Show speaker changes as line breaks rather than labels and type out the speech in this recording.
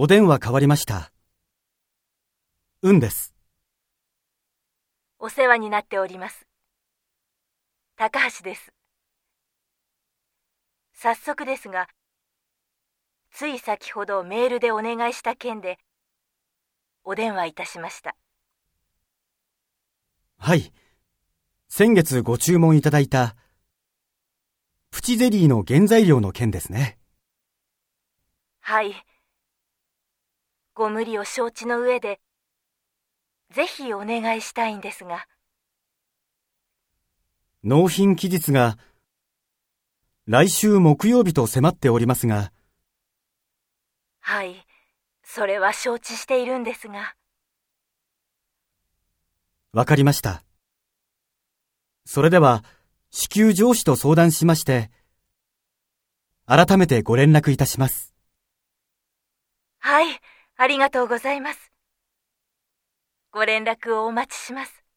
お電話変わりました。うんです。
お世話になっております。高橋です。早速ですが、つい先ほどメールでお願いした件で、お電話いたしました。
はい。先月ご注文いただいた、プチゼリーの原材料の件ですね。
はい。ご無理を承知の上で、ぜひお願いしたいんですが、
納品期日が、来週木曜日と迫っておりますが、
はい。それは承知しているんですが、
わかりました。それでは、支給上司と相談しまして、改めてご連絡いたします。
はい。ありがとうございます。ご連絡をお待ちします。